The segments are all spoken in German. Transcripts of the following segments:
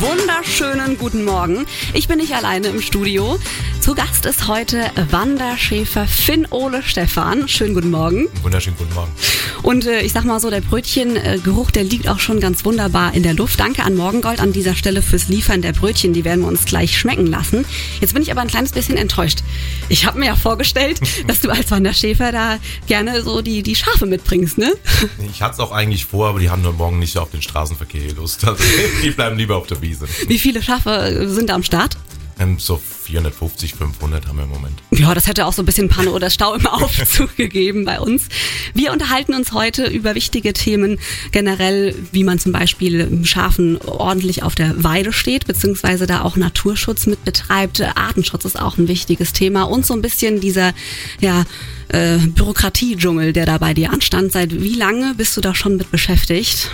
wunderschönen guten Morgen. Ich bin nicht alleine im Studio. Zu Gast ist heute Wanderschäfer Finn Ole Stefan. Schönen guten Morgen. Wunderschönen guten Morgen. Und äh, ich sag mal so, der Brötchengeruch, der liegt auch schon ganz wunderbar in der Luft. Danke an Morgengold an dieser Stelle fürs Liefern der Brötchen. Die werden wir uns gleich schmecken lassen. Jetzt bin ich aber ein kleines bisschen enttäuscht. Ich habe mir ja vorgestellt, dass du als Wanderschäfer da gerne so die, die Schafe mitbringst, ne? Ich hatte es auch eigentlich vor, aber die haben nur morgen nicht auf den Straßenverkehr Lust. Also, die bleiben lieber auf der Wiese. Wie viele Schafe sind da am Start? Ähm, so 450, 500 haben wir im Moment. Ja, das hätte auch so ein bisschen Panne oder Stau im Aufzug gegeben bei uns. Wir unterhalten uns heute über wichtige Themen generell, wie man zum Beispiel Schafen ordentlich auf der Weide steht, beziehungsweise da auch Naturschutz mit betreibt. Artenschutz ist auch ein wichtiges Thema und so ein bisschen dieser, ja, äh, Bürokratiedschungel, der da bei dir anstand. Seit wie lange bist du da schon mit beschäftigt?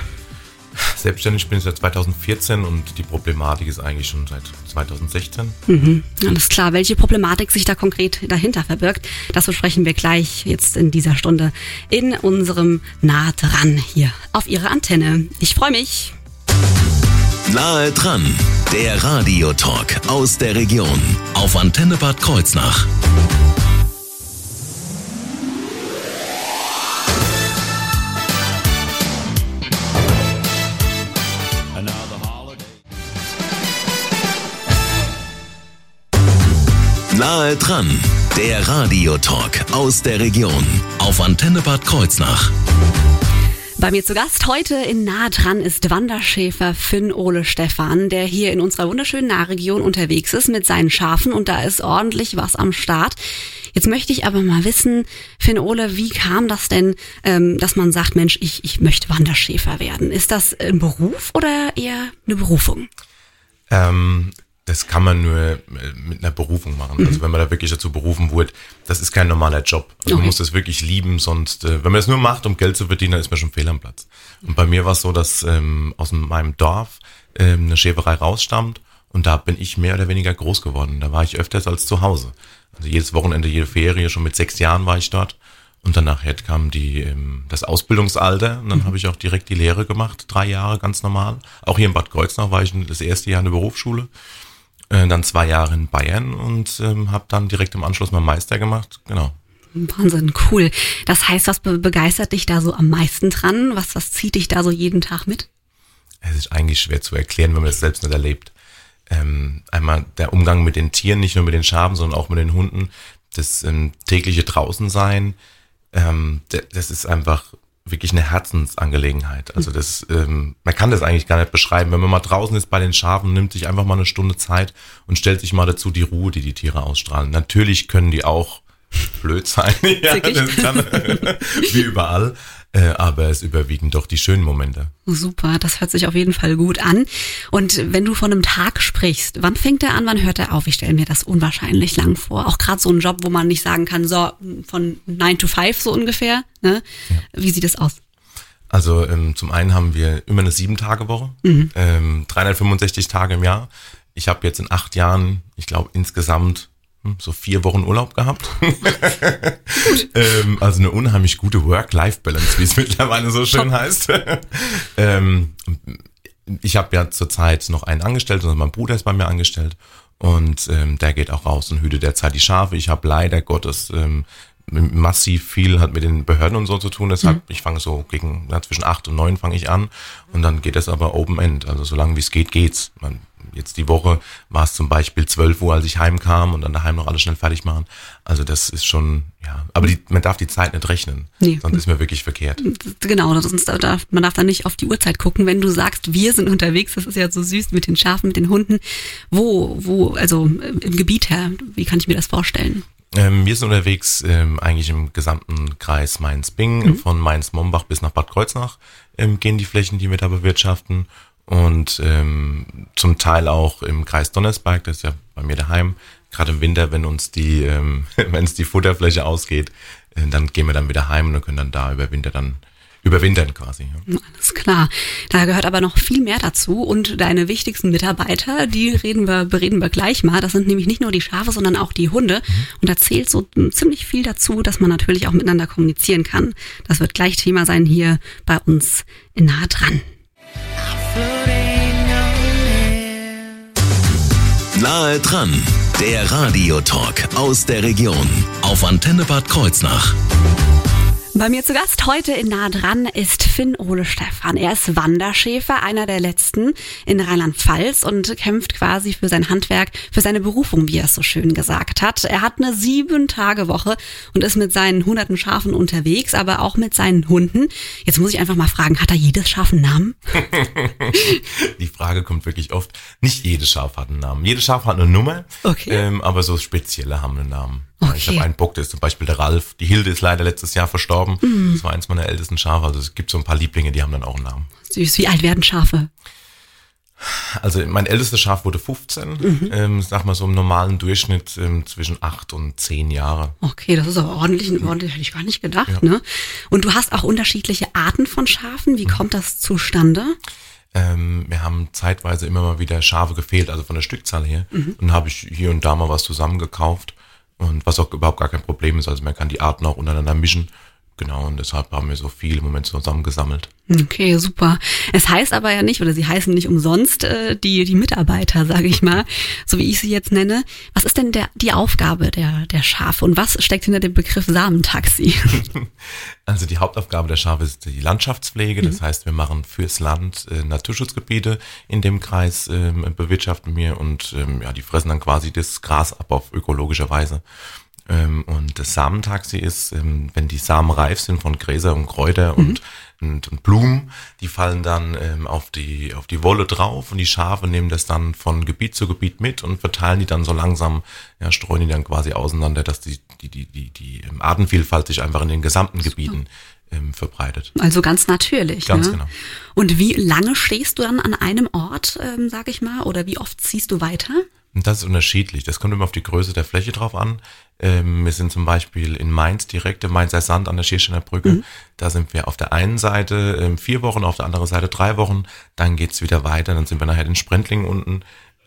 Selbstständig bin ich seit 2014 und die Problematik ist eigentlich schon seit 2016. Mhm, alles klar. Welche Problematik sich da konkret dahinter verbirgt, das besprechen wir gleich jetzt in dieser Stunde in unserem Nah dran hier auf Ihre Antenne. Ich freue mich. Nahe dran, der Radiotalk aus der Region auf Antenne Bad Kreuznach. Nahe dran, der Radiotalk aus der Region auf Antenne Bad Kreuznach. Bei mir zu Gast heute in Nah dran ist Wanderschäfer Finn Ole Stefan, der hier in unserer wunderschönen Nahregion unterwegs ist mit seinen Schafen und da ist ordentlich was am Start. Jetzt möchte ich aber mal wissen, Finn Ole, wie kam das denn, ähm, dass man sagt, Mensch, ich, ich möchte Wanderschäfer werden? Ist das ein Beruf oder eher eine Berufung? Ähm, das kann man nur äh, mit einer Berufung machen. Also wenn man da wirklich dazu berufen wird, das ist kein normaler Job. Also Okay. Man muss das wirklich lieben, sonst, äh, wenn man das nur macht, um Geld zu verdienen, dann ist man schon fehl am Platz. Und bei mir war es so, dass ähm, aus meinem Dorf ähm, eine Schäferei rausstammt und da bin ich mehr oder weniger groß geworden. Da war ich öfters als zu Hause. Also jedes Wochenende, jede Ferie, schon mit sechs Jahren war ich dort. Und danach kam die, ähm, das Ausbildungsalter und dann habe ich auch direkt die Lehre gemacht, drei Jahre ganz normal. Auch hier in Bad Kreuznach war ich das erste Jahr in der Berufsschule äh, dann zwei Jahre in Bayern und ähm, habe dann direkt im Anschluss meinen Meister gemacht. Genau. Wahnsinn, cool. Das heißt, was be begeistert dich da so am meisten dran? Was, was zieht dich da so jeden Tag mit? Es ist eigentlich schwer zu erklären, wenn man das selbst nicht erlebt. Ähm, einmal der Umgang mit den Tieren, nicht nur mit den Schafen, sondern auch mit den Hunden. Das ähm, tägliche Draußensein, ähm, das ist einfach wirklich eine Herzensangelegenheit. Also das, ähm, man kann das eigentlich gar nicht beschreiben. Wenn man mal draußen ist bei den Schafen, nimmt sich einfach mal eine Stunde Zeit und stellt sich mal dazu die Ruhe, die die Tiere ausstrahlen. Natürlich können die auch blöd sein, ja, das kann, wie überall, äh, aber es überwiegen doch die schönen Momente. Super, das hört sich auf jeden Fall gut an. Und wenn du von einem Tag sprichst, wann fängt er an, wann hört er auf? Ich stelle mir das unwahrscheinlich lang vor. Auch gerade so ein Job, wo man nicht sagen kann, so von 9 to 5 so ungefähr. Ne? Wie sieht es aus? Also ähm, zum einen haben wir immer eine Sieben-Tage-Woche, ähm, 365 Tage im Jahr. Ich habe jetzt in acht Jahren, ich glaube insgesamt so vier Wochen Urlaub gehabt. ähm, also eine unheimlich gute Work-Life-Balance, wie es mittlerweile so schön heißt. ähm, ich habe ja zurzeit noch einen angestellt, also mein Bruder ist bei mir angestellt und ähm, der geht auch raus und hütet derzeit die Schafe. Ich habe leider Gottes ähm, massiv viel hat mit den Behörden und so zu tun. Deshalb, ich fange so gegen ja, zwischen acht und neun fange ich an und dann geht es aber Open End. Also solange wie es geht, geht's. Man, jetzt die Woche war es zum Beispiel 12 Uhr, als ich heimkam und dann daheim noch alles schnell fertig machen. Also das ist schon, ja, aber die, man darf die Zeit nicht rechnen. Nee. Sonst ist mir wirklich verkehrt. Genau, sonst darf, man darf da nicht auf die Uhrzeit gucken. Wenn du sagst, wir sind unterwegs, das ist ja so süß mit den Schafen, mit den Hunden. Wo, wo, also im Gebiet her, wie kann ich mir das vorstellen? Ähm, wir sind unterwegs ähm, eigentlich im gesamten Kreis Mainz-Bing, von Mainz-Mombach bis nach Bad Kreuznach ähm, gehen die Flächen, die wir da bewirtschaften. Und ähm, zum Teil auch im Kreis Donnersberg, das ist ja bei mir daheim. Gerade im Winter, wenn uns die, ähm, wenn es die Futterfläche ausgeht, äh, dann gehen wir dann wieder heim und können dann da über Winter dann überwintern quasi. Ja. Alles klar. Da gehört aber noch viel mehr dazu und deine wichtigsten Mitarbeiter, die reden wir, bereden wir gleich mal. Das sind nämlich nicht nur die Schafe, sondern auch die Hunde. Mhm. Und da zählt so ziemlich viel dazu, dass man natürlich auch miteinander kommunizieren kann. Das wird gleich Thema sein hier bei uns in Nahe dran. Nahe dran, der Radiotalk aus der Region auf Antenne Bad Kreuznach. Bei mir zu Gast heute in Nah dran ist Finn Ole Stefan. Er ist Wanderschäfer, einer der letzten in Rheinland-Pfalz und kämpft quasi für sein Handwerk, für seine Berufung, wie er es so schön gesagt hat. Er hat eine Sieben-Tage-Woche und ist mit seinen hunderten Schafen unterwegs, aber auch mit seinen Hunden. Jetzt muss ich einfach mal fragen, hat er jedes Schaf einen Namen? Die Frage kommt wirklich oft. Nicht jedes Schaf hat einen Namen. Jedes Schaf hat eine Nummer, okay. ähm, aber so spezielle haben einen Namen. Okay. Ich habe einen Bock, der ist zum Beispiel der Ralf. Die Hilde ist leider letztes Jahr verstorben. Mhm. Das war eins meiner ältesten Schafe. Also es gibt so ein paar Lieblinge, die haben dann auch einen Namen. Süß. Wie alt werden Schafe? Also mein ältestes Schaf wurde 15, mhm. ähm, sag mal so im normalen Durchschnitt ähm, zwischen 8 und 10 Jahre. Okay, das ist aber ordentlich, ordentlich hätte ich gar nicht gedacht. Ja. Ne? Und du hast auch unterschiedliche Arten von Schafen. Wie mhm. kommt das zustande? Ähm, wir haben zeitweise immer mal wieder Schafe gefehlt, also von der Stückzahl her. Mhm. Und habe ich hier und da mal was zusammengekauft und was auch überhaupt gar kein Problem ist. Also man kann die Arten auch untereinander mischen. Genau, und deshalb haben wir so viel im Moment zusammengesammelt. Okay, super. Es heißt aber ja nicht, oder sie heißen nicht umsonst äh, die, die Mitarbeiter, sage ich mal, so wie ich sie jetzt nenne. Was ist denn der, die Aufgabe der, der Schafe und was steckt hinter dem Begriff Samentaxi? Also die Hauptaufgabe der Schafe ist die Landschaftspflege. Das mhm. heißt, wir machen fürs Land äh, Naturschutzgebiete in dem Kreis, äh, bewirtschaften wir und ähm, ja, die fressen dann quasi das Gras ab auf ökologische Weise. Ähm, und das Samentaxi ist, ähm, wenn die Samen reif sind von Gräser und Kräuter mhm. und, und, und, Blumen, die fallen dann ähm, auf, die, auf die Wolle drauf und die Schafe nehmen das dann von Gebiet zu Gebiet mit und verteilen die dann so langsam, ja, streuen die dann quasi auseinander, dass die, die, die, die, die Artenvielfalt sich einfach in den gesamten. Gebieten ähm, verbreitet. Also ganz natürlich. Ganz ne? genau. Und wie lange stehst du dann an einem Ort, ähm, sag ich mal, oder wie oft ziehst du weiter? Das ist unterschiedlich. Das kommt immer auf die Größe der Fläche drauf an. Ähm, wir sind zum Beispiel in Mainz direkt, im Mainzer Sand an der Schiersteiner Brücke. Mhm. Da sind wir auf der einen Seite ähm, vier Wochen, auf der anderen Seite drei Wochen. Dann geht's wieder weiter. Dann sind wir nachher in Sprendlingen unten.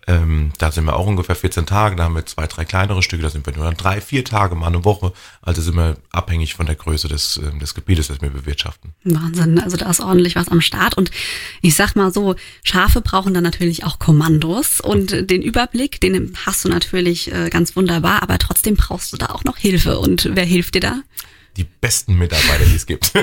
Ähm, da sind wir auch ungefähr 14 Tage, da haben wir zwei, drei kleinere Stücke, da sind wir nur drei, vier Tage, mal eine Woche. Also sind wir abhängig von der Größe des, äh, des Gebietes, das wir bewirtschaften. Wahnsinn, also da ist ordentlich was am Start. Und ich sag mal so, Schafe brauchen dann natürlich auch Kommandos und den Überblick, den hast du natürlich äh, ganz wunderbar, aber trotzdem brauchst du da auch noch Hilfe. Und wer hilft dir da? Die besten Mitarbeiter, die es gibt.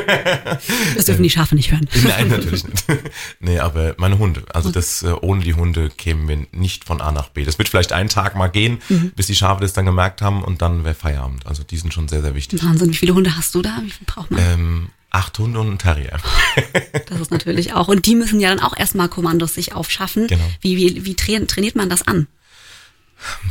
Das dürfen die Schafe nicht hören. Nein, natürlich nicht. Nee, aber meine Hunde. Also das, äh, ohne die Hunde kämen wir nicht von A nach B. Das wird vielleicht einen Tag mal gehen, mhm. bis die Schafe das dann gemerkt haben und dann wäre Feierabend. Also die sind schon sehr, sehr wichtig. Wahnsinn, wie viele Hunde hast du da? Wie viel braucht man? Ähm, acht Hunde und ein Terrier. Das ist natürlich auch. Und die müssen ja dann auch erstmal Kommandos sich aufschaffen. Genau. Wie, wie, wie trainiert man das an?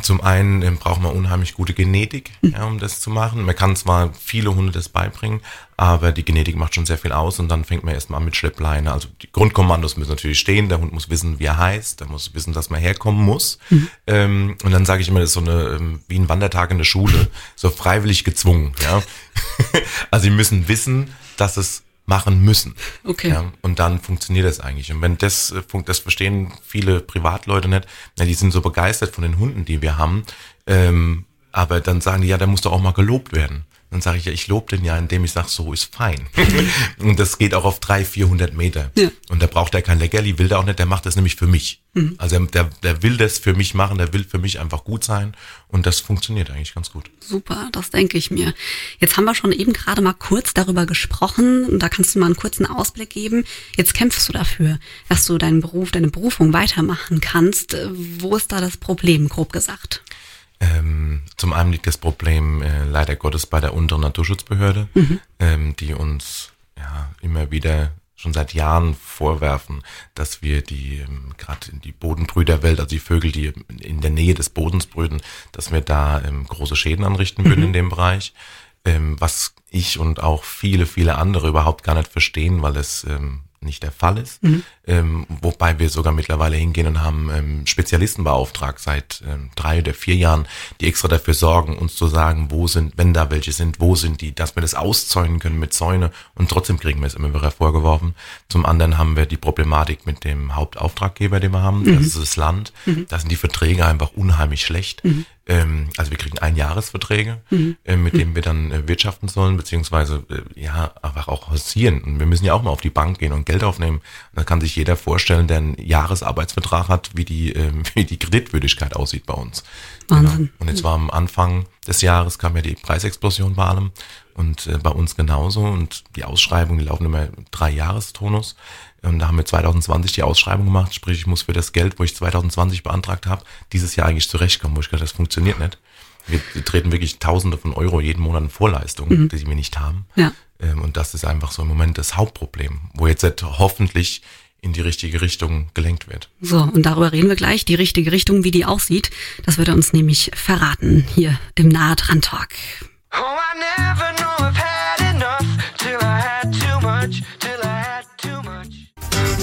Zum einen ähm, braucht man unheimlich gute Genetik, hm. ja, um das zu machen. Man kann zwar viele Hunde das beibringen, aber die Genetik macht schon sehr viel aus und dann fängt man erstmal an mit Schleppleine. Also die Grundkommandos müssen natürlich stehen, der Hund muss wissen, wie er heißt, der muss wissen, dass man herkommen muss. Mhm. Ähm, und dann sage ich immer, das ist so eine, ähm, wie ein Wandertag in der Schule, so freiwillig gezwungen. Ja? also sie müssen wissen, dass es machen müssen. Okay. Ja, und dann funktioniert das eigentlich. Und wenn das, äh, das verstehen viele Privatleute nicht, na, die sind so begeistert von den Hunden, die wir haben, ähm, aber dann sagen die, ja, der muss doch auch mal gelobt werden. Dann sage ich ja, ich lobe den ja, indem ich sage, so ist fein. und das geht auch auf 300, 400 Meter. Ja. Und da braucht er kein Leckerli, will der auch nicht, der macht das nämlich für mich. Mhm. Also der, der will das für mich machen, der will für mich einfach gut sein. Und das funktioniert eigentlich ganz gut. Super, das denke ich mir. Jetzt haben wir schon eben gerade mal kurz darüber gesprochen. Und da kannst du mal einen kurzen Ausblick geben. Jetzt kämpfst du dafür, dass du deinen Beruf, deine Berufung weitermachen kannst. Wo ist da das Problem, grob gesagt? Ähm, zum einen liegt das Problem äh, leider Gottes bei der unteren Naturschutzbehörde, mhm. ähm, die uns ja immer wieder schon seit Jahren vorwerfen, dass wir die ähm, gerade in die Bodenbrüderwelt, also die Vögel, die in der Nähe des Bodens brüten, dass wir da ähm, große Schäden anrichten würden mhm. in dem Bereich, ähm, was ich und auch viele, viele andere überhaupt gar nicht verstehen, weil es ähm, nicht der Fall ist. Ähm, wobei wir sogar mittlerweile hingehen und haben ähm, Spezialisten beauftragt seit ähm, drei oder vier Jahren, die extra dafür sorgen, uns zu sagen, wo sind, wenn da welche sind, wo sind die, dass wir das auszäunen können mit Zäune und trotzdem kriegen wir es immer wieder vorgeworfen. Zum anderen haben wir die Problematik mit dem Hauptauftraggeber, den wir haben, das ist das Land. Da sind die Verträge einfach unheimlich schlecht. Ähm, also wir kriegen Einjahresverträge, äh, mit denen wir dann äh, wirtschaften sollen, beziehungsweise äh, ja einfach auch hausieren. Und wir müssen ja auch mal auf die Bank gehen und Geld aufnehmen. Da kann sich jeder vorstellen, der einen Jahresarbeitsvertrag hat, wie die, ähm, wie die Kreditwürdigkeit aussieht bei uns. Wahnsinn. Genau. Und jetzt war am Anfang des Jahres kam ja die Preisexplosion bei allem und äh, bei uns genauso. Und die Ausschreibungen, die laufen immer im drei Jahrestonus. Und da haben wir 2020 die Ausschreibung gemacht, sprich ich muss für das Geld, wo ich 2020 beantragt habe, dieses Jahr eigentlich zurechtkommen, wo ich gedacht, das funktioniert nicht. Wir, wir treten wirklich Tausende von Euro jeden Monat in Vorleistungen, die wir nicht haben. Ja. Ähm, und das ist einfach so im Moment das Hauptproblem, wo jetzt halt hoffentlich in die richtige Richtung gelenkt wird. So, und darüber reden wir gleich, die richtige Richtung, wie die aussieht. Das wird er uns nämlich verraten hier im Nahe dran Talk. Oh, I never know I've had enough till I had too much, till I had too much.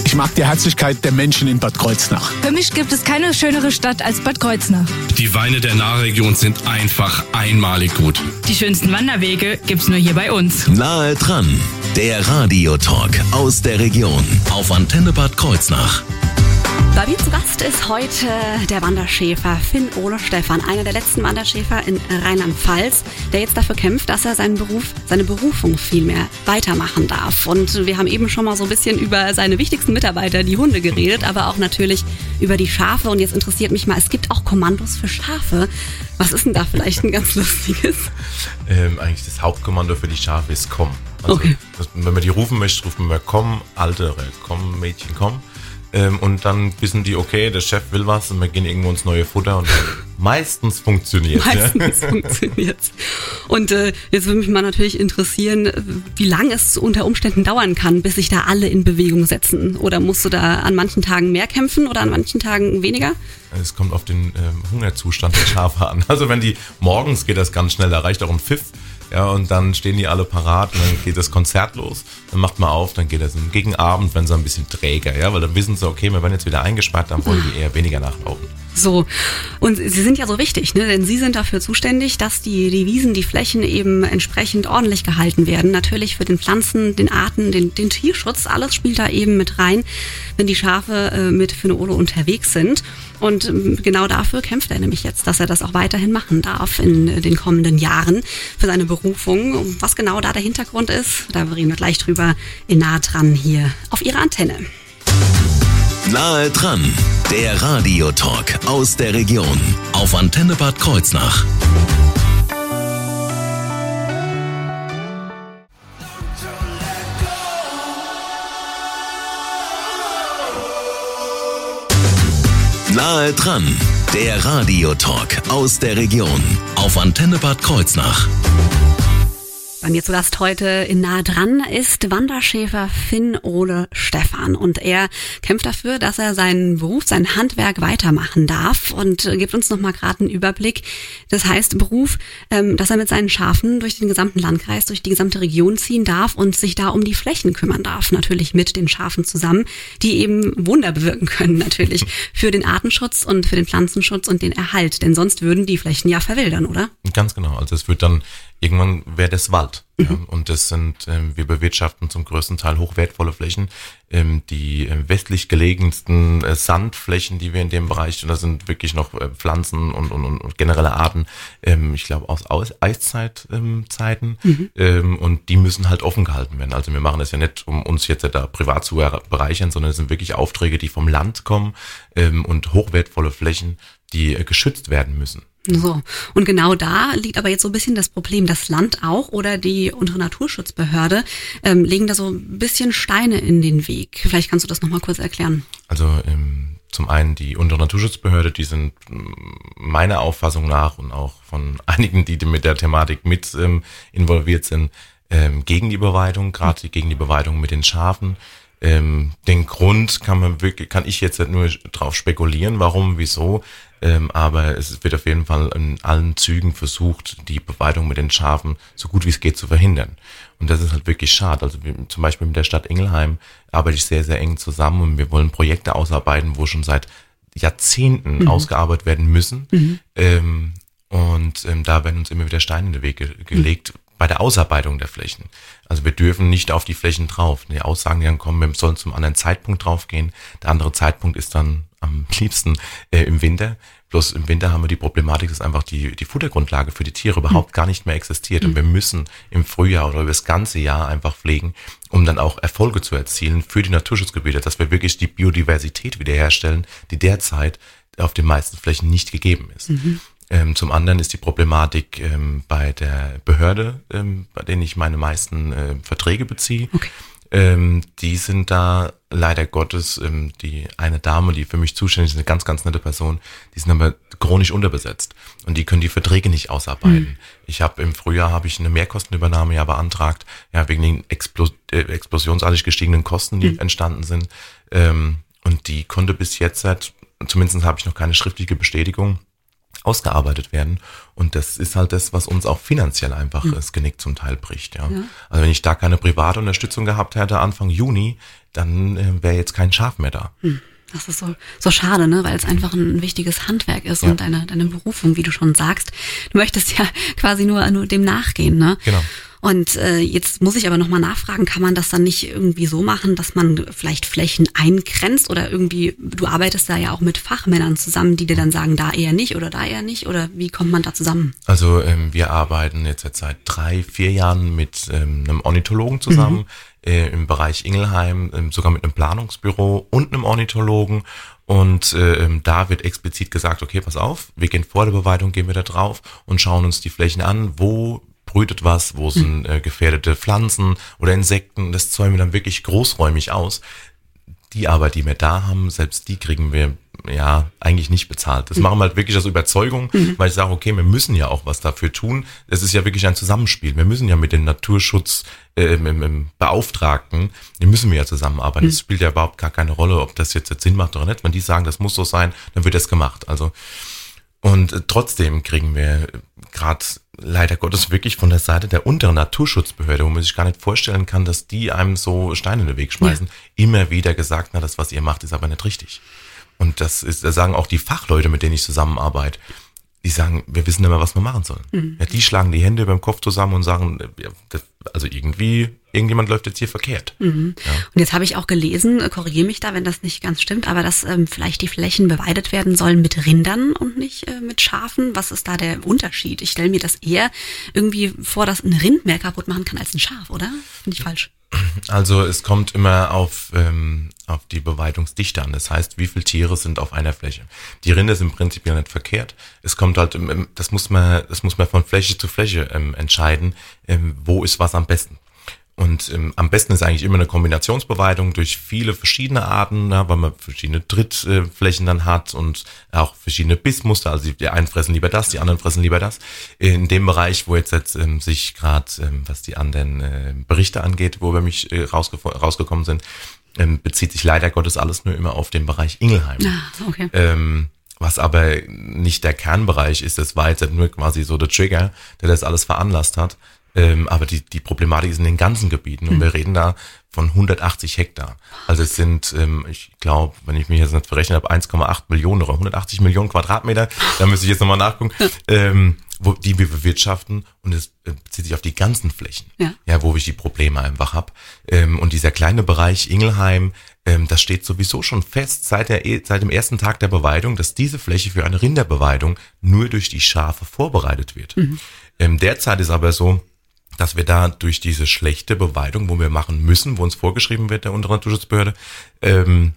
Ich mag die Herzlichkeit der Menschen in Bad Kreuznach. Für mich gibt es keine schönere Stadt als Bad Kreuznach. Die Weine der Nahregion sind einfach einmalig gut. Die schönsten Wanderwege gibt's nur hier bei uns. Nahe dran, der Radiotalk aus der Region auf Antenne Bad Kreuznach. Bei mir zu Gast ist heute der Wanderschäfer Finn Ole Stefan, einer der letzten Wanderschäfer in Rheinland-Pfalz, der jetzt dafür kämpft, dass er seinen Beruf, seine Berufung vielmehr weitermachen darf. Und wir haben eben schon mal so ein bisschen über seine wichtigsten Mitarbeiter, die Hunde, geredet, aber auch natürlich über die Schafe. Und jetzt interessiert mich mal, es gibt auch Kommandos für Schafe. Was ist denn da vielleicht ein ganz lustiges? Ähm, eigentlich das Hauptkommando für die Schafe ist komm. Also, Okay. wenn man die rufen möchte, rufen wir komm, Altere, komm, Mädchen, komm. Ähm, und dann wissen die, okay, der Chef will was und wir gehen irgendwo ins neue Futter und meistens funktioniert Meistens funktioniert's. Und äh, jetzt würde mich mal natürlich interessieren, äh, wie lange es unter Umständen dauern kann, bis sich da alle in Bewegung setzen. Oder musst du da an manchen Tagen mehr kämpfen oder an manchen Tagen weniger? Es kommt auf den ähm, Hungerzustand der Schafe an. Also wenn die morgens geht das ganz schnell, da reicht auch ein Pfiff. Ja, und dann stehen die alle parat und dann geht das Konzert los. Dann macht man auf, dann geht das gegen Abend, wenn sie ein bisschen träger, ja, weil dann wissen sie, okay, wir werden jetzt wieder eingesperrt, dann wollen die eher weniger nachlaufen. So. Und sie sind ja so wichtig, ne? denn sie sind dafür zuständig, dass die, die Wiesen, die Flächen eben entsprechend ordentlich gehalten werden. Natürlich für den Pflanzen, den Arten, den, den Tierschutz, alles spielt da eben mit rein, wenn die Schafe äh, mit Finole unterwegs sind. Und ähm, genau dafür kämpft er nämlich jetzt, dass er das auch weiterhin machen darf in äh, den kommenden Jahren für seine Berufung. Und Was genau da der Hintergrund ist, da reden wir gleich drüber in nah dran hier auf ihrer Antenne. Nahe dran, der Radiotalk aus der Region auf Antenne Bad Kreuznach. Nahe dran, der Radiotalk aus der Region auf Antenne Bad Kreuznach. Bei mir zu Gast heute in Nahe dran ist Wanderschäfer Finn Ole Stefan und er kämpft dafür, dass er seinen Beruf, sein Handwerk weitermachen darf und gibt uns nochmal gerade einen Überblick. Das heißt Beruf, ähm, dass er mit seinen Schafen durch den gesamten Landkreis, durch die gesamte Region ziehen darf und sich da um die Flächen kümmern darf, natürlich mit den Schafen zusammen, die eben Wunder bewirken können natürlich für den Artenschutz und für den Pflanzenschutz und den Erhalt, denn sonst würden die Flächen ja verwildern, oder? Ganz genau. Also es wird dann irgendwann wäre das Wald. Ja, und das sind, ähm, wir bewirtschaften zum größten Teil hochwertvolle Flächen. Ähm, die ähm, westlich gelegensten äh, Sandflächen, die wir in dem Bereich, und da sind wirklich noch äh, Pflanzen und, und, und generelle Arten, ähm, ich glaube aus, aus Eiszeitzeiten. Ähm, Zeiten. ähm, und die müssen halt offen gehalten werden. Also wir machen das ja nicht, um uns jetzt da privat zu er- bereichern, sondern es sind wirklich Aufträge, die vom Land kommen ähm, und hochwertvolle Flächen, die äh, geschützt werden müssen. So. Und genau da liegt aber jetzt so ein bisschen das Problem. Das Land auch oder die unsere Naturschutzbehörde ähm, legen da so ein bisschen Steine in den Weg. Vielleicht kannst du das nochmal kurz erklären. Also ähm, zum einen die untere Naturschutzbehörde, die sind ähm, meiner Auffassung nach und auch von einigen, die mit der Thematik mit ähm, involviert sind, ähm, gegen die Beweidung, gerade gegen die Beweidung mit den Schafen. Ähm, den Grund kann man wirklich, kann ich jetzt nur drauf spekulieren, warum, wieso, ähm, aber es wird auf jeden Fall in allen Zügen versucht, die Beweidung mit den Schafen so gut wie es geht zu verhindern. Und das ist halt wirklich schade. Also wie, zum Beispiel mit der Stadt Ingelheim arbeite ich sehr, sehr eng zusammen und wir wollen Projekte ausarbeiten, wo schon seit Jahrzehnten ausgearbeitet werden müssen. Ähm, und ähm, da werden uns immer wieder Steine in den Weg ge gelegt bei der Ausarbeitung der Flächen. Also wir dürfen nicht auf die Flächen drauf. Die Aussagen, die dann kommen, wir sollen zum anderen Zeitpunkt draufgehen. Der andere Zeitpunkt ist dann am liebsten äh, im Winter. Bloß im Winter haben wir die Problematik, dass einfach die, die Futtergrundlage für die Tiere überhaupt gar nicht mehr existiert. Und wir müssen im Frühjahr oder über das ganze Jahr einfach pflegen, um dann auch Erfolge zu erzielen für die Naturschutzgebiete, dass wir wirklich die Biodiversität wiederherstellen, die derzeit auf den meisten Flächen nicht gegeben ist. Ähm, zum anderen ist die Problematik ähm, bei der Behörde, ähm, bei denen ich meine meisten äh, Verträge beziehe. Okay. Ähm, die sind da leider Gottes, ähm, die eine Dame, die für mich zuständig ist, eine ganz, ganz nette Person, die sind aber chronisch unterbesetzt und die können die Verträge nicht ausarbeiten. Ich habe im Frühjahr habe ich eine Mehrkostenübernahme ja beantragt, ja wegen den Explos äh, explosionsartig gestiegenen Kosten, die entstanden sind. Ähm, und die konnte bis jetzt seit, zumindest habe ich noch keine schriftliche Bestätigung, ausgearbeitet werden. Und das ist halt das, was uns auch finanziell einfach das Genick zum Teil bricht. Ja. Also wenn ich da keine private Unterstützung gehabt hätte Anfang Juni, dann äh, wäre jetzt kein Schaf mehr da. Das ist so, so schade, ne? weil es einfach ein wichtiges Handwerk ist Ja. und deine, deine Berufung, wie du schon sagst. Du möchtest ja quasi nur, nur dem nachgehen. Ne? Genau. Und äh, jetzt muss ich aber nochmal nachfragen, kann man das dann nicht irgendwie so machen, dass man vielleicht Flächen eingrenzt oder irgendwie, du arbeitest da ja auch mit Fachmännern zusammen, die dir dann sagen, da eher nicht oder da eher nicht oder wie kommt man da zusammen? Also ähm, wir arbeiten jetzt seit drei, vier Jahren mit ähm, einem Ornithologen zusammen äh, im Bereich Ingelheim, ähm, sogar mit einem Planungsbüro und einem Ornithologen. Und äh, ähm, da wird explizit gesagt, okay, pass auf, wir gehen vor der Beweidung, gehen wir da drauf und schauen uns die Flächen an, wo brütet was, wo sind äh, gefährdete Pflanzen oder Insekten. Das zäumen wir dann wirklich großräumig aus. Die Arbeit, die wir da haben, selbst die kriegen wir ja eigentlich nicht bezahlt. Das machen wir halt wirklich aus Überzeugung, weil ich sage, okay, wir müssen ja auch was dafür tun. Es ist ja wirklich ein Zusammenspiel. Wir müssen ja mit den Naturschutz äh, im, im, Beauftragten, die müssen wir ja zusammenarbeiten. Es spielt ja überhaupt gar keine Rolle, ob das jetzt, jetzt Sinn macht oder nicht. Wenn die sagen, das muss so sein, dann wird das gemacht. Also und äh, trotzdem kriegen wir gerade leider Gottes wirklich von der Seite der unteren Naturschutzbehörde, wo man sich gar nicht vorstellen kann, dass die einem so Steine in den Weg schmeißen, immer wieder gesagt, na, das, was ihr macht, ist aber nicht richtig. Und das ist, da sagen auch die Fachleute, mit denen ich zusammenarbeite, die sagen, wir wissen nicht mehr, was wir machen sollen. Ja, die schlagen die Hände beim Kopf zusammen und sagen, äh, ja, das, also irgendwie, irgendjemand läuft jetzt hier verkehrt. Und jetzt habe ich auch gelesen, äh, korrigiere mich da, wenn das nicht ganz stimmt, aber dass ähm, vielleicht die Flächen beweidet werden sollen mit Rindern und nicht äh, mit Schafen. Was ist da der Unterschied? Ich stelle mir das eher irgendwie vor, dass ein Rind mehr kaputt machen kann als ein Schaf, oder? Finde ich falsch. Also es kommt immer auf, ähm, auf die Beweidungsdichte an. Das heißt, wie viele Tiere sind auf einer Fläche. Die Rinde sind im Prinzip ja nicht verkehrt. Es kommt halt, im- das muss man, das muss man von Fläche zu Fläche ähm, entscheiden, ähm, wo ist was am besten. Und ähm, am besten ist eigentlich immer eine Kombinationsbeweidung durch viele verschiedene Arten, na, weil man verschiedene Trittflächen dann hat und auch verschiedene Bissmuster. Also die einen fressen lieber das, die anderen fressen lieber das. In dem Bereich, wo jetzt, jetzt ähm, sich gerade, ähm, was die anderen äh, Berichte angeht, wo wir mich äh, rausgef- rausgekommen sind, ähm, bezieht sich leider Gottes alles nur immer auf den Bereich Ingelheim. Ah, okay. Ähm, was aber nicht der Kernbereich ist, das war jetzt nur quasi so der Trigger, der das alles veranlasst hat. Ähm, aber die, die Problematik ist in den ganzen Gebieten und wir reden da von 180 Hektar. Also es sind, ähm, ich glaube, wenn ich mich jetzt nicht verrechnet habe, 1,8 Millionen oder 180 Millionen Quadratmeter, da müsste ich jetzt nochmal nachgucken, ähm, wo, die wir bewirtschaften und es äh, bezieht sich auf die ganzen Flächen, Ja. ja wo ich die Probleme einfach habe. Ähm, und dieser kleine Bereich Ingelheim, ähm, das steht sowieso schon fest seit, der, e- seit dem ersten Tag der Beweidung, dass diese Fläche für eine Rinderbeweidung nur durch die Schafe vorbereitet wird. Ähm, derzeit ist aber so, dass wir da durch diese schlechte Beweidung, wo wir machen müssen, wo uns vorgeschrieben wird der unteren Naturschutzbehörde, ähm,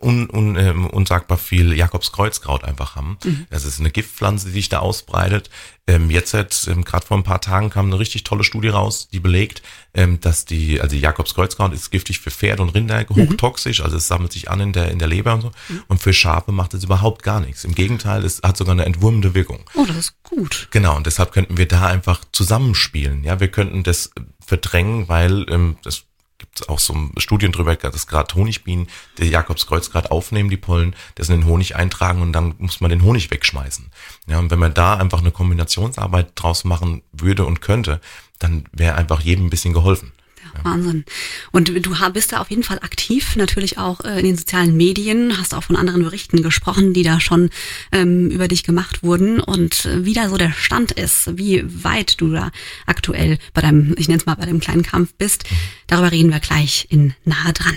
un, un, ähm, unsagbar viel Jakobskreuzkraut einfach haben. Das ist eine Giftpflanze, die sich da ausbreitet. Ähm, jetzt hat, ähm, gerade vor ein paar Tagen kam eine richtig tolle Studie raus, die belegt, ähm, dass die, also die Jakobskreuzkraut ist giftig für Pferde und Rinder, hochtoxisch, also es sammelt sich an in der, in der Leber und so. Und für Schafe macht es überhaupt gar nichts. Im Gegenteil, es hat sogar eine entwurmende Wirkung. Oh, das ist gut. Genau, und deshalb könnten wir da einfach zusammenspielen. Ja, wir könnten das verdrängen, weil ähm, das gibt es auch so Studien drüber, dass gerade Honigbienen, der Jakobskreuz gerade aufnehmen, die Pollen, das in den Honig eintragen und dann muss man den Honig wegschmeißen. Ja, und wenn man da einfach eine Kombinationsarbeit draus machen würde und könnte, dann wäre einfach jedem ein bisschen geholfen. Wahnsinn. Und du bist da auf jeden Fall aktiv, natürlich auch äh, in den sozialen Medien, hast auch von anderen Berichten gesprochen, die da schon ähm, über dich gemacht wurden und äh, wie da so der Stand ist, wie weit du da aktuell bei deinem, ich nenne es mal, bei dem kleinen Kampf bist. Darüber reden wir gleich in Nahe dran.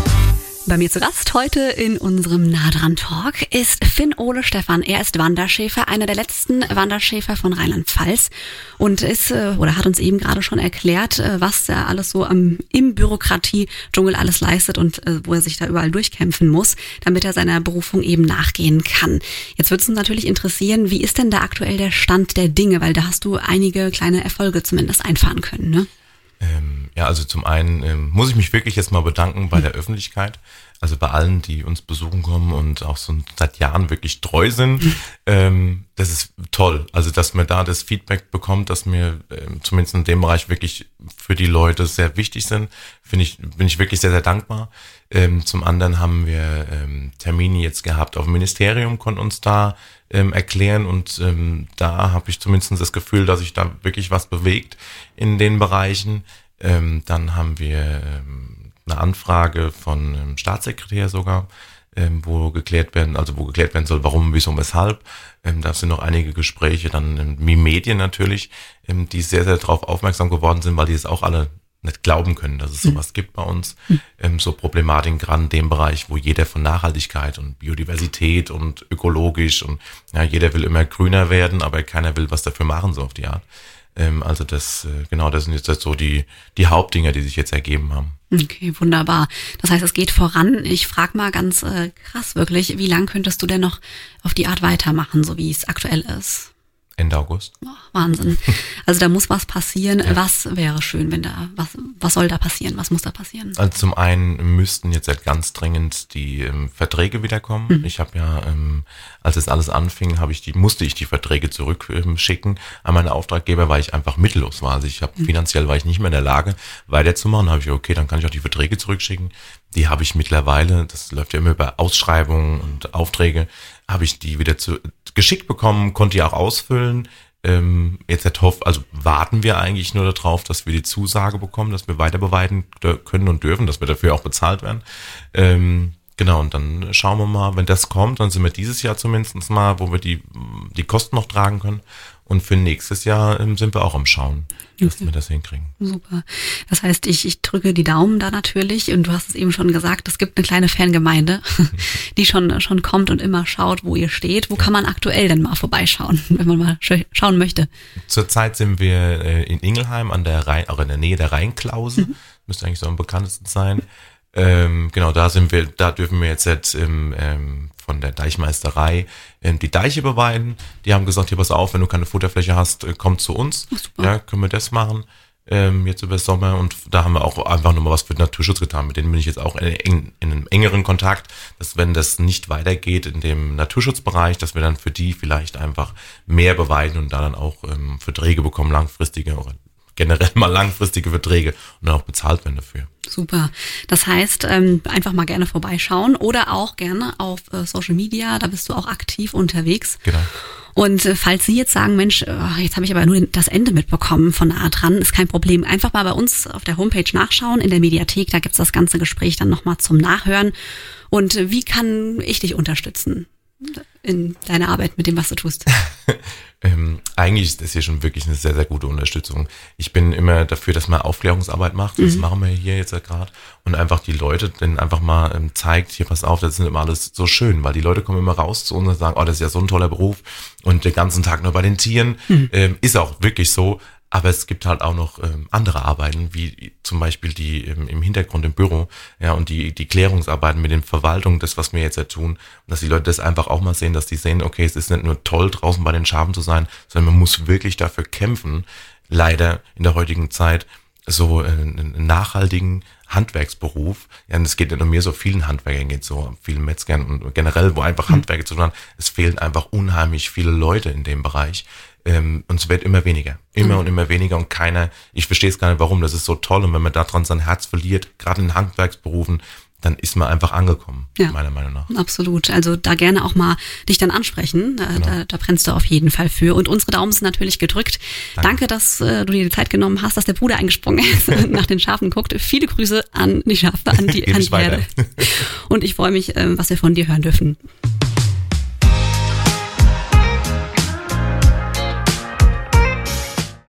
Bei mir zu Gast heute in unserem Nadran Talk ist Finn Ole Stefan. Er ist Wanderschäfer, einer der letzten Wanderschäfer von Rheinland-Pfalz und ist äh, oder hat uns eben gerade schon erklärt, äh, was er alles so am, im Bürokratie-Dschungel alles leistet und äh, wo er sich da überall durchkämpfen muss, damit er seiner Berufung eben nachgehen kann. Jetzt würde es uns natürlich interessieren, wie ist denn da aktuell der Stand der Dinge, weil da hast du einige kleine Erfolge zumindest einfahren können, ne? Ähm, ja, also zum einen ähm, muss ich mich wirklich jetzt mal bedanken bei der Öffentlichkeit, also bei allen, die uns besuchen kommen und auch so seit Jahren wirklich treu sind. Ähm, das ist toll, also dass man da das Feedback bekommt, dass mir ähm, zumindest in dem Bereich wirklich für die Leute sehr wichtig sind, finde ich, bin ich wirklich sehr, sehr dankbar. Ähm, zum anderen haben wir ähm, Termine jetzt gehabt auf dem Ministerium, konnten uns da ähm, erklären und ähm, da habe ich zumindest das Gefühl, dass sich da wirklich was bewegt in den Bereichen. Ähm, dann haben wir ähm, eine Anfrage von einem Staatssekretär sogar, ähm, wo geklärt werden, also wo geklärt werden soll, warum, wieso, weshalb. Ähm, da sind noch einige Gespräche, dann ähm, wie Medien natürlich, ähm, die sehr, sehr darauf aufmerksam geworden sind, weil die es auch alle nicht glauben können, dass es sowas gibt bei uns. Ähm, so Problematiken gerade in dem Bereich, wo jeder von Nachhaltigkeit und Biodiversität und ökologisch und ja, jeder will immer grüner werden, aber keiner will was dafür machen, so auf die Art. Ähm, also das, äh, genau, das sind jetzt so die, die Hauptdinger, die sich jetzt ergeben haben. Okay, wunderbar. Das heißt, es geht voran. Ich frage mal ganz äh, krass wirklich, wie lang könntest du denn noch auf die Art weitermachen, so wie es aktuell ist? Ende August. Oh, Wahnsinn. Also da muss was passieren. Was wäre schön, wenn da, was, was soll da passieren? Was muss da passieren? Also zum einen müssten jetzt halt ganz dringend die ähm, Verträge wiederkommen. Ich habe ja, ähm, als es alles anfing, habe ich die, musste ich die Verträge zurückschicken ähm, schicken an meine Auftraggeber, weil ich einfach mittellos war. Also ich habe finanziell war ich nicht mehr in der Lage, weiterzumachen. Da habe ich okay, dann kann ich auch die Verträge zurückschicken. Die habe ich mittlerweile, das läuft ja immer über Ausschreibungen und Aufträge, habe ich die wieder zu, geschickt bekommen, konnte die auch ausfüllen. Ähm, jetzt hat Hoff, also warten wir eigentlich nur darauf, dass wir die Zusage bekommen, dass wir weiter beweisen dür- können und dürfen, dass wir dafür auch bezahlt werden. Ähm, genau, und dann schauen wir mal, wenn das kommt, dann sind wir dieses Jahr zumindest mal, wo wir die, die Kosten noch tragen können. Und für nächstes Jahr ähm, sind wir auch am Schauen, dass wir das hinkriegen. Super. Das heißt, ich, ich drücke die Daumen da natürlich und du hast es eben schon gesagt, es gibt eine kleine Fangemeinde, die schon, schon kommt und immer schaut, wo ihr steht. Wo kann man aktuell denn mal vorbeischauen, wenn man mal sch- schauen möchte? Zurzeit sind wir äh, in Ingelheim an der Rhein, auch in der Nähe der Rheinklause. Müsste eigentlich so am bekanntesten sein. Ähm, genau, da sind wir, da dürfen wir jetzt, jetzt ähm, ähm, von der Deichmeisterei ähm, die Deiche beweiden. Die haben gesagt, hier pass auf, wenn du keine Futterfläche hast, äh, komm zu uns. Ja, können wir das machen. Ähm, jetzt über Sommer und da haben wir auch einfach nochmal was für den Naturschutz getan. Mit denen bin ich jetzt auch in, in einem engeren Kontakt, dass wenn das nicht weitergeht in dem Naturschutzbereich, dass wir dann für die vielleicht einfach mehr beweiden und da dann auch ähm, Verträge bekommen, langfristige oder generell mal langfristige Verträge und dann auch bezahlt werden dafür. Super. Das heißt, ähm, einfach mal gerne vorbeischauen oder auch gerne auf äh, Social Media, da bist du auch aktiv unterwegs. Genau. Und äh, falls Sie jetzt sagen, Mensch, äh, jetzt habe ich aber nur das Ende mitbekommen von nah dran, ist kein Problem. Einfach mal bei uns auf der Homepage nachschauen, in der Mediathek, da gibt's das ganze Gespräch dann nochmal zum Nachhören. Und äh, wie kann ich dich unterstützen in deiner Arbeit mit dem, was du tust? Ähm, eigentlich ist das hier schon wirklich eine sehr, sehr gute Unterstützung. Ich bin immer dafür, dass man Aufklärungsarbeit macht. Das machen wir hier jetzt ja gerade. Und einfach die Leute dann einfach mal ähm, zeigt, hier pass auf, das ist immer alles so schön, weil die Leute kommen immer raus zu uns und sagen, oh, das ist ja so ein toller Beruf und den ganzen Tag nur bei den Tieren. Ähm, ist auch wirklich so. Aber es gibt halt auch noch ähm, andere Arbeiten, wie zum Beispiel die ähm, im Hintergrund im Büro, ja, und die, die Klärungsarbeiten mit den Verwaltungen, das, was wir jetzt ja tun, dass die Leute das einfach auch mal sehen, dass die sehen, okay, es ist nicht nur toll, draußen bei den Schafen zu sein, sondern man muss wirklich dafür kämpfen, leider in der heutigen Zeit, so einen nachhaltigen Handwerksberuf. Ja, und es geht nicht um mir, so vielen Handwerkern geht so, vielen Metzgern und generell, wo einfach Handwerker zu tun haben. Es fehlen einfach unheimlich viele Leute in dem Bereich. Ähm, und es wird immer weniger. Immer und immer weniger und keiner, ich verstehe es gar nicht, warum. Das ist so toll. Und wenn man daran sein Herz verliert, gerade in Handwerksberufen, dann ist man einfach angekommen, Ja. meiner Meinung nach. Absolut. Also da gerne auch mal dich dann ansprechen. Da, Genau. da, da brennst du auf jeden Fall für. Und unsere Daumen sind natürlich gedrückt. Danke, dass äh, du dir die Zeit genommen hast, dass der Bruder eingesprungen ist und nach den Schafen guckt. Viele Grüße an die Schafe, an die, an die Herde. Und ich freue mich, ähm, was wir von dir hören dürfen.